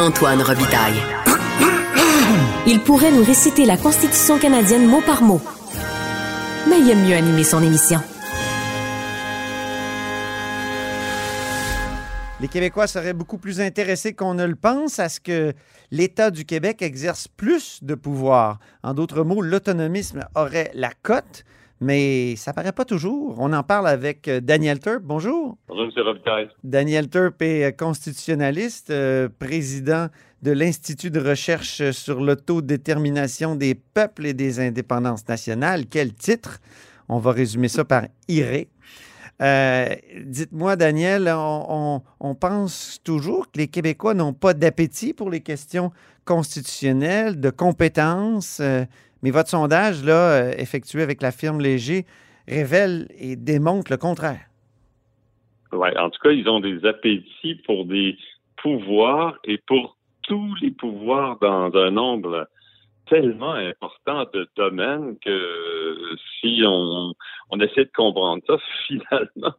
Antoine Robitaille. Il pourrait nous réciter la Constitution canadienne mot par mot. Mais il aime mieux animer son émission. Les Québécois seraient beaucoup plus intéressés qu'on ne le pense à ce que l'État du Québec exerce plus de pouvoir. En d'autres mots, l'autonomisme aurait la cote, mais ça paraît pas toujours. On en parle avec euh, Daniel Turp. Bonjour. Bonjour, M. Robitaille. Daniel Turp est euh, constitutionnaliste, euh, président de l'Institut de recherche sur l'autodétermination des peuples et des indépendances nationales. Quel titre? On va résumer ça par IRE. Euh, Dites-moi, Daniel, on, on, pense toujours que les Québécois n'ont pas d'appétit pour les questions constitutionnelles, de compétences, euh, mais votre sondage, là, euh, effectué avec la firme Léger, révèle et démontre le contraire. Oui, en tout cas, ils ont des appétits pour des pouvoirs et pour tous les pouvoirs dans un nombre tellement important de domaines que si on, on essaie de comprendre ça, finalement,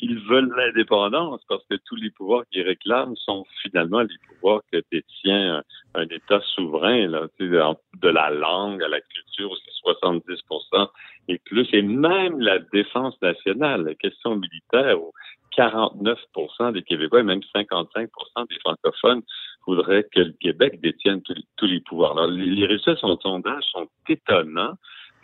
ils veulent l'indépendance parce que tous les pouvoirs qu'ils réclament sont finalement les pouvoirs que détient un, État souverain, là, de la langue à la culture, c'est 70% et plus, et même la défense nationale, la question militaire, où 49% des Québécois et même 55% des francophones voudrait que le Québec détienne tous les pouvoirs. Alors, les résultats de son sondage sont étonnants,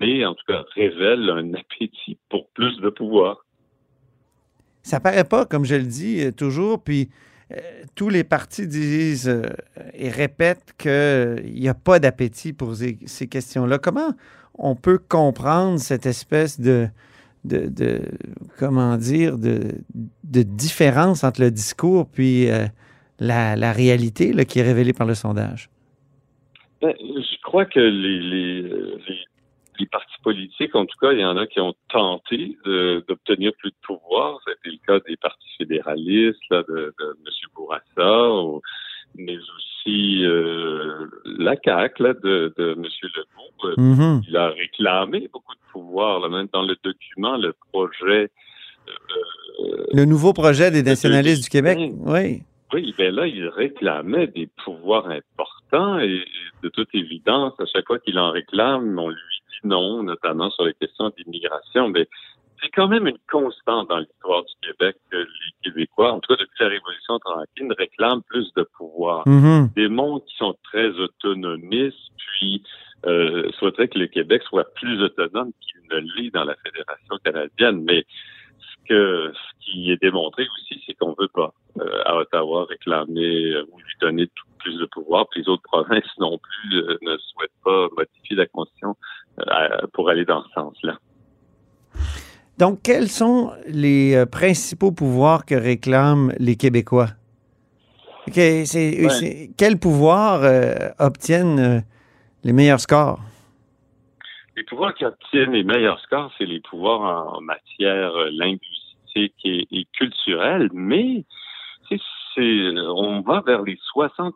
mais en tout cas révèlent un appétit pour plus de pouvoir. Ça paraît pas, comme je le dis euh, toujours, puis euh, tous les partis disent euh, et répètent qu'il n'y a pas d'appétit pour ces, questions-là. Comment on peut comprendre cette espèce de, de, de comment dire, de, différence entre le discours puis la, réalité qui est révélée par le sondage? Ben, je crois que les, les, partis politiques, en tout cas, il y en a qui ont tenté d'obtenir plus de pouvoir. C'était le cas des partis fédéralistes, de, de M. Bourassa, mais aussi euh, la CAQ de, de M. Legault. Mm-hmm. Il a réclamé beaucoup de pouvoir. même dans le document, le projet... Euh, le nouveau projet des nationalistes du Québec, oui. Oui, bien là, il réclamait des pouvoirs importants et, de toute évidence, à chaque fois qu'il en réclame, on lui dit non, notamment sur les questions d'immigration. Mais c'est quand même une constante dans l'histoire du Québec que les Québécois, en tout cas depuis la Révolution tranquille, réclament plus de pouvoir. Mm-hmm. Des mondes qui sont très autonomistes, puis euh, souhaiteraient que le Québec soit plus autonome qu'il ne l'est dans la Fédération canadienne. Mais que ce qui est démontré aussi, c'est qu'on veut pas euh, à Ottawa réclamer euh, ou lui donner plus de pouvoir, puis les autres provinces non plus euh, ne souhaitent pas modifier la Constitution pour aller dans ce sens-là. Donc, quels sont les principaux pouvoirs que réclament les Québécois? Quels pouvoirs obtiennent les meilleurs scores? Les pouvoirs qui obtiennent les meilleurs scores, c'est les pouvoirs en matière linguistique et, culturelle, mais on va vers les 60%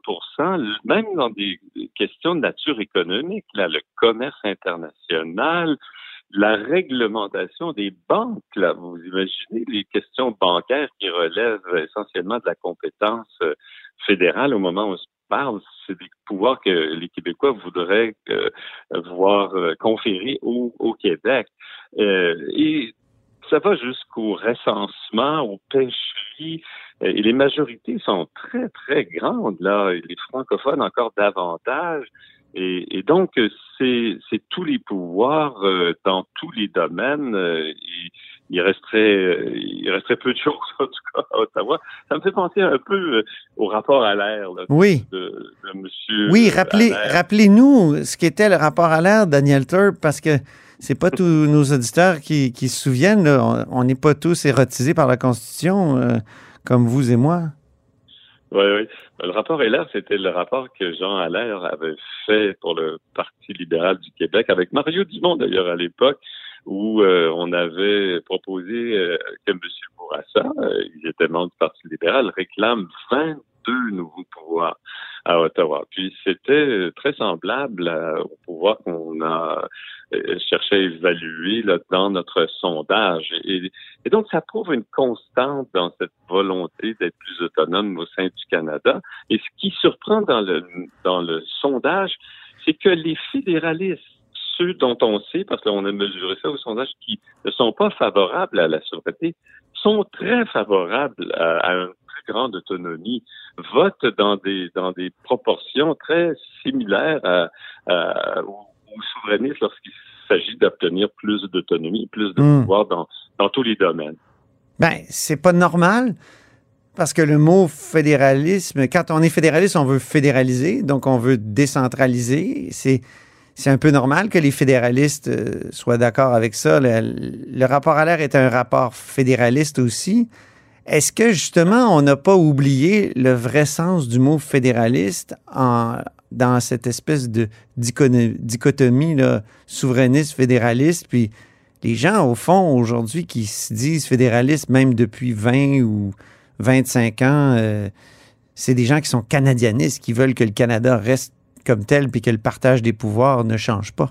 même dans des questions de nature économique, là, le commerce international, la réglementation des banques, là, vous imaginez les questions bancaires qui relèvent essentiellement de la compétence euh, fédérale au moment où on se parle, c'est des pouvoirs que les Québécois voudraient euh, voir euh, conférer au, Québec. Ça va jusqu'au recensement, au pêcheries, et les majorités sont très, très grandes, là, et les francophones encore davantage. Et, et donc, c'est tous les pouvoirs euh, dans tous les domaines. Euh, il resterait, il resterait peu de choses, en tout cas, à Ottawa. Ça me fait penser un peu au rapport à l'air oui. de, de monsieur. Oui, rappelez, rappelez-nous ce qu'était le rapport à l'air, Daniel Turp, parce que c'est pas tous nos auditeurs qui, qui se souviennent. On n'est pas tous érotisés par la Constitution, euh, comme vous et moi. Oui, oui. Le rapport Heller, c'était le rapport que Jean Allaire avait fait pour le Parti libéral du Québec, avec Mario Dumont d'ailleurs à l'époque, où euh, on avait proposé euh, que M. Bourassa, il était membre du Parti libéral, réclame 22 nouveaux pouvoirs à Ottawa. Puis c'était très semblable au pouvoir qu'on a euh, cherché à évaluer là, dans notre sondage. Et, donc, ça prouve une constante dans cette volonté d'être plus autonome au sein du Canada. Et ce qui surprend dans le, dans le sondage, c'est que les fédéralistes, ceux dont on sait, parce qu'on a mesuré ça au sondage, qui ne sont pas favorables à la souveraineté, sont très favorables à, à une très grande autonomie, votent dans des dans des proportions très similaires à, à, souverainistes lorsqu'il s'agit d'obtenir plus d'autonomie, plus de hmm. pouvoir dans, dans tous les domaines. Ben, c'est pas normal. Parce que le mot fédéralisme, quand on est fédéraliste, on veut fédéraliser, donc on veut décentraliser. C'est, c'est un peu normal que les fédéralistes euh, soient d'accord avec ça. Le, rapport à l'air est un rapport fédéraliste aussi. Est-ce que justement, on n'a pas oublié le vrai sens du mot fédéraliste en, dans cette espèce de dichotomie souverainiste-fédéraliste. Puis les gens, au fond, aujourd'hui, qui se disent fédéralistes, même depuis 20 ou 25 ans, euh, c'est des gens qui sont canadianistes, qui veulent que le Canada reste comme tel, puis que le partage des pouvoirs ne change pas.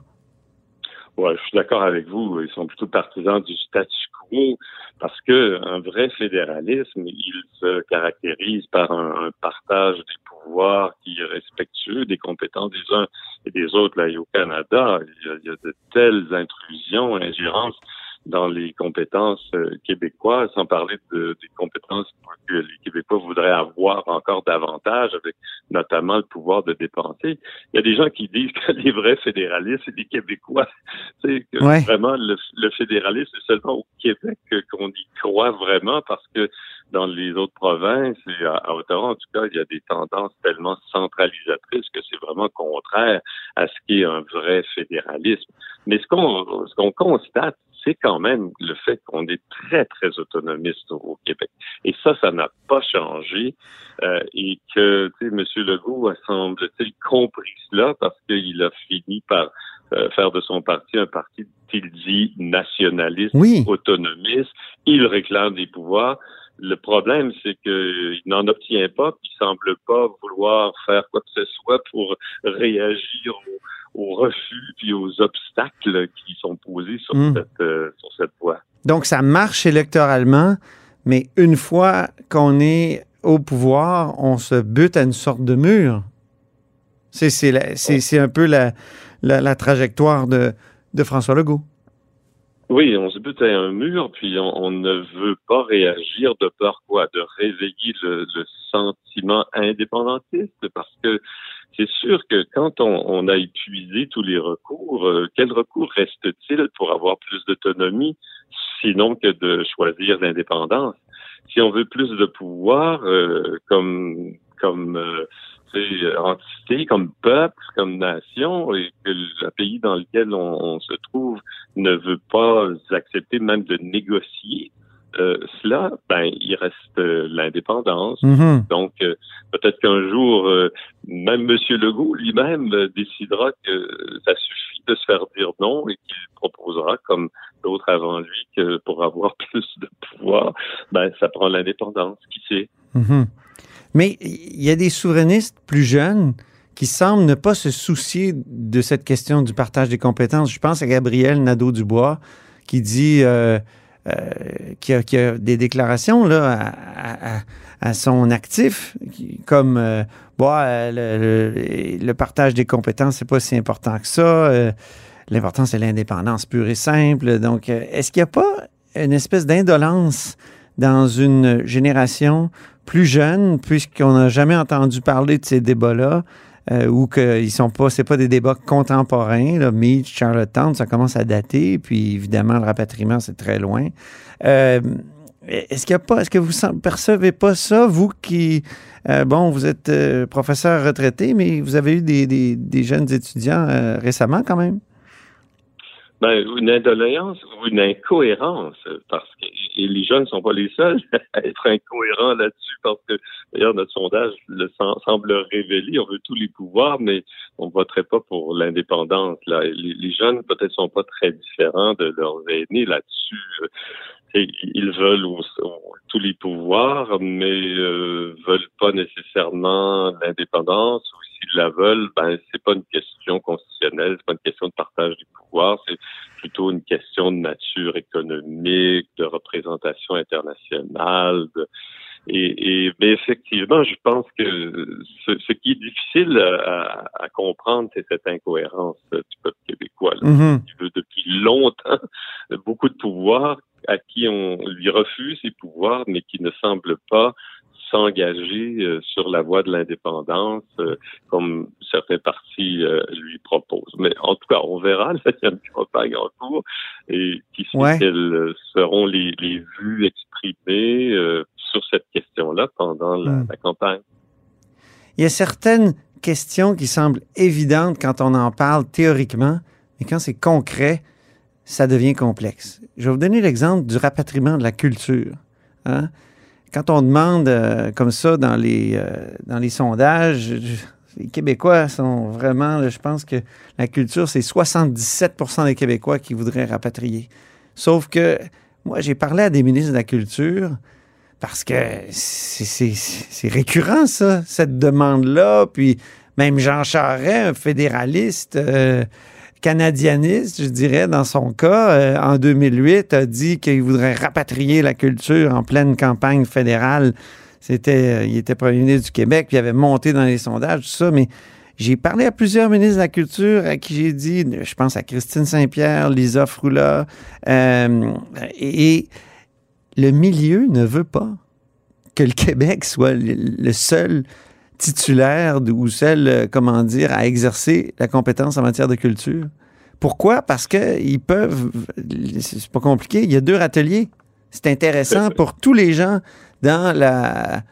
Oui, je suis d'accord avec vous. Ils sont plutôt partisans du statu quo parce que un vrai fédéralisme, il se caractérise par un, partage des pouvoirs qui est respectueux des compétences des uns et des autres. Là, au Canada, il y a, de telles intrusions, ingérences dans les compétences euh, québécoises, sans parler de, des compétences Québécois voudraient avoir encore davantage, avec notamment le pouvoir de dépenser. Il y a des gens qui disent que les vrais fédéralistes, c'est les Québécois. C'est que vraiment le, le fédéralisme, c'est seulement au Québec qu'on y croit vraiment, parce que dans les autres provinces et à, Ottawa, en tout cas, il y a des tendances tellement centralisatrices que c'est vraiment contraire à ce qui est un vrai fédéralisme. Mais ce qu'on ce qu'on constate, c'est quand même le fait qu'on est très, très autonomiste au Québec. Et ça, ça n'a pas changé. Euh, et que, tu sais, M. Legault a, semble-t-il, compris cela parce qu'il a fini par euh, faire de son parti un parti qu'il dit nationaliste, autonomiste. Il réclame des pouvoirs. Le problème, c'est qu'il n'en obtient pas, puis il semble pas vouloir faire quoi que ce soit pour réagir aux, refus puis aux obstacles qui sont posés sur, hmm. cette, euh, sur cette voie. Donc, ça marche électoralement, mais une fois qu'on est au pouvoir, on se bute à une sorte de mur. C'est un peu la, la, trajectoire de, de François Legault. Oui, on se bute à un mur, puis on, ne veut pas réagir de peur quoi, de réveiller le, sentiment indépendantiste, parce que c'est sûr que quand on, a épuisé tous les recours, euh, quel recours reste-t-il pour avoir plus d'autonomie, sinon que de choisir l'indépendance? Si on veut plus de pouvoir, euh, comme comme euh, euh, entité, comme peuple, comme nation, et que le pays dans lequel on, se trouve ne veut pas accepter même de négocier euh, cela, ben il reste euh, l'indépendance. Mm-hmm. Donc peut-être qu'un jour, même M. Legault lui-même décidera que ça suffit de se faire dire non et qu'il proposera, comme d'autres avant lui, que pour avoir plus de pouvoir, ben ça prend l'indépendance. Qui sait? Mm-hmm. Mais il y a des souverainistes plus jeunes qui semblent ne pas se soucier de cette question du partage des compétences. Je pense à Gabriel Nadeau-Dubois qui dit euh, euh, qui, a, des déclarations là, à, son actif, comme euh, le, le, partage des compétences, c'est pas si important que ça. L'important, c'est l'indépendance pure et simple. Donc, est-ce qu'il n'y a pas une espèce d'indolence dans une génération plus jeune, puisqu'on n'a jamais entendu parler de ces débats-là, euh, ou qu'ils sont pas, c'est pas des débats contemporains. Là, Meade, Charlottetown, ça commence à dater, puis évidemment le rapatriement c'est très loin. Euh, est-ce qu'il y a pas, est-ce que vous percevez pas ça, vous qui, euh, bon, vous êtes euh, professeur retraité, mais vous avez eu des, des, des jeunes étudiants euh, récemment quand même? Ben, une indoléance ou une incohérence, parce que et les jeunes ne sont pas les seuls à être incohérents là-dessus, parce que d'ailleurs notre sondage le sem- semble révéler, on veut tous les pouvoirs, mais on voterait pas pour l'indépendance. Là, les, les jeunes peut-être sont pas très différents de leurs aînés là-dessus. Et ils veulent tous les pouvoirs, mais euh, veulent pas nécessairement l'indépendance. Ou s'ils la veulent, ben c'est pas une question constitutionnelle, c'est pas une question de partage du pouvoir, c'est plutôt une question de nature économique, de représentation internationale. de- et, et mais effectivement, je pense que ce, ce qui est difficile à, à comprendre, c'est cette incohérence du peuple québécois. là qui veut depuis longtemps beaucoup de pouvoir, à qui on lui refuse ses pouvoirs, mais qui ne semble pas s'engager euh, sur la voie de l'indépendance euh, comme certains partis euh, lui proposent. Mais en tout cas, on verra, là, il y a une campagne en cours et qui sait Ouais. quelles seront les, les vues exprimées sur cette question-là pendant la, Hmm. la campagne. Il y a certaines questions qui semblent évidentes quand on en parle théoriquement, mais quand c'est concret, ça devient complexe. Je vais vous donner l'exemple du rapatriement de la culture. hein. Quand on demande euh, comme ça dans les, euh, dans les sondages, les Québécois sont vraiment, je pense que la culture, c'est 77% des Québécois qui voudraient rapatrier. Sauf que moi, j'ai parlé à des ministres de la Culture parce que c'est récurrent, ça, cette demande-là. Puis même Jean Charest, un fédéraliste euh, canadianiste, je dirais, dans son cas, euh, en 2008, a dit qu'il voudrait rapatrier la culture en pleine campagne fédérale. C'était, euh, il était premier ministre du Québec, puis il avait monté dans les sondages, tout ça, mais j'ai parlé à plusieurs ministres de la Culture à qui j'ai dit, je pense à Christine Saint-Pierre, Lisa Froula, euh, et, le milieu ne veut pas que le Québec soit le seul titulaire ou seul, euh, comment dire, à exercer la compétence en matière de culture. Pourquoi? Parce qu'ils peuvent, c'est pas compliqué, il y a deux râteliers. C'est intéressant pour tous les gens dans la,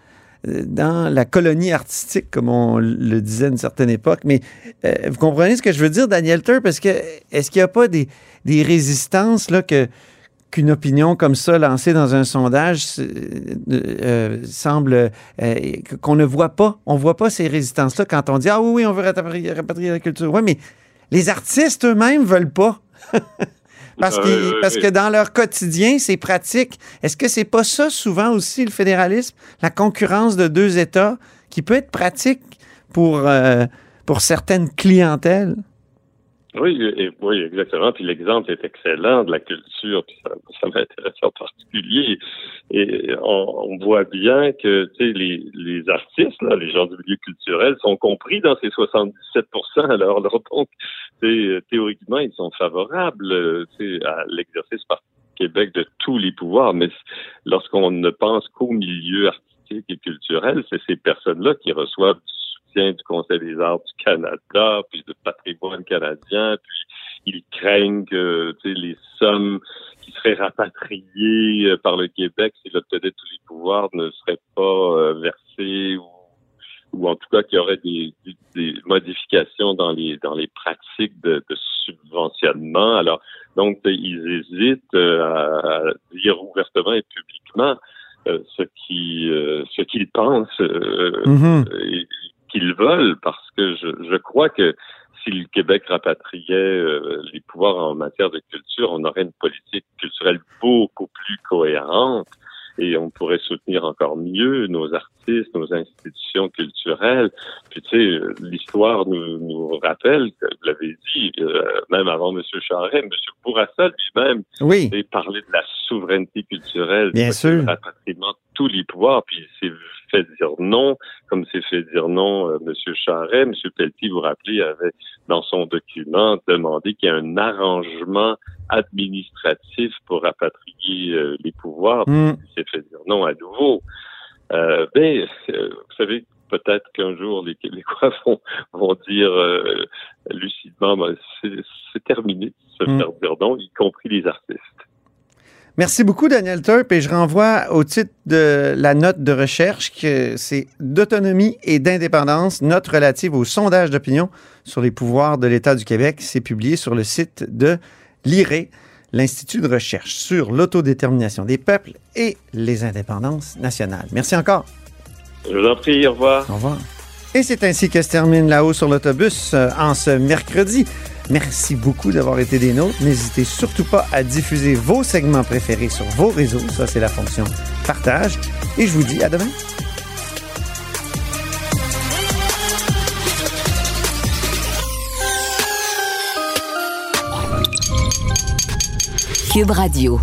dans la colonie artistique, comme on le disait à une certaine époque. Mais euh, vous comprenez ce que je veux dire, Daniel Tur? Parce que est-ce qu'il n'y a pas des, des résistances là, que, qu'une opinion comme ça lancée dans un sondage euh, euh, semble euh, qu'on ne voit pas. On voit pas ces résistances-là quand on dit Ah oui, oui, on veut rapatrier, rapatrier la culture. Oui, mais les artistes eux-mêmes veulent pas. parce, Euh, oui, parce que dans leur quotidien, c'est pratique. Est-ce que c'est pas ça souvent aussi le fédéralisme, la concurrence de deux États qui peut être pratique pour, pour certaines clientèles? Oui, oui, exactement. Puis l'exemple est excellent de la culture, puis ça, ça m'intéresse en particulier. Et on, on voit bien que les, les artistes, là, les gens du milieu culturel, sont compris dans ces 77 Alors, alors donc, sais, théoriquement, ils sont favorables euh, à l'exercice par Québec de tous les pouvoirs. Mais lorsqu'on ne pense qu'au milieu artistique et culturel, c'est ces personnes-là qui reçoivent soutien du Conseil des arts du Canada, puis de patrimoine canadien, puis ils craignent que les sommes qui seraient rapatriées euh, par le Québec s'il obtenait tous les pouvoirs ne seraient pas euh, versées ou ou en tout cas qu'il y aurait des, des, des modifications dans les dans les pratiques de, de subventionnement. Alors donc ils hésitent euh, à, à dire ouvertement et publiquement euh, ce qui euh, ce qu'ils pensent euh, et qu'ils veulent parce que je, je crois que si le Québec rapatriait euh, les pouvoirs en matière de culture, on aurait une politique culturelle beaucoup plus cohérente et on pourrait soutenir encore mieux nos artistes, nos institutions culturelles. Puis tu sais, l'histoire nous, nous rappelle, que vous l'avez dit, euh, même avant M. Charest, M. Bourassa lui-même Oui. et parler de la souveraineté culturelle, Bien du sûr. rapatriement de tous les pouvoirs, puis c'est fait dire non, comme s'est fait dire non euh, M. Charret. M. Pelletier, vous rappelez, avait dans son document demandé qu'il y ait un arrangement administratif pour rapatrier euh, les pouvoirs. Mm. Il s'est fait dire non à nouveau. Euh, ben, euh, vous savez, peut-être qu'un jour les Québécois vont, vont dire euh, lucidement, ben, c'est terminé se Mm. faire dire non, y compris les artistes. Merci beaucoup, Daniel Turp. Et je renvoie au titre de la note de recherche que c'est d'autonomie et d'indépendance, note relative au sondage d'opinion sur les pouvoirs de l'État du Québec. C'est publié sur le site de l'IRE, l'Institut de recherche sur l'autodétermination des peuples et les indépendances nationales. Merci encore. Je vous en prie, au revoir. Au revoir. Et c'est ainsi que se termine là-haut sur l'autobus euh, en ce mercredi. Merci beaucoup d'avoir été des nôtres. N'hésitez surtout pas à diffuser vos segments préférés sur vos réseaux. Ça, c'est la fonction partage. Et je vous dis à demain. Cube Radio.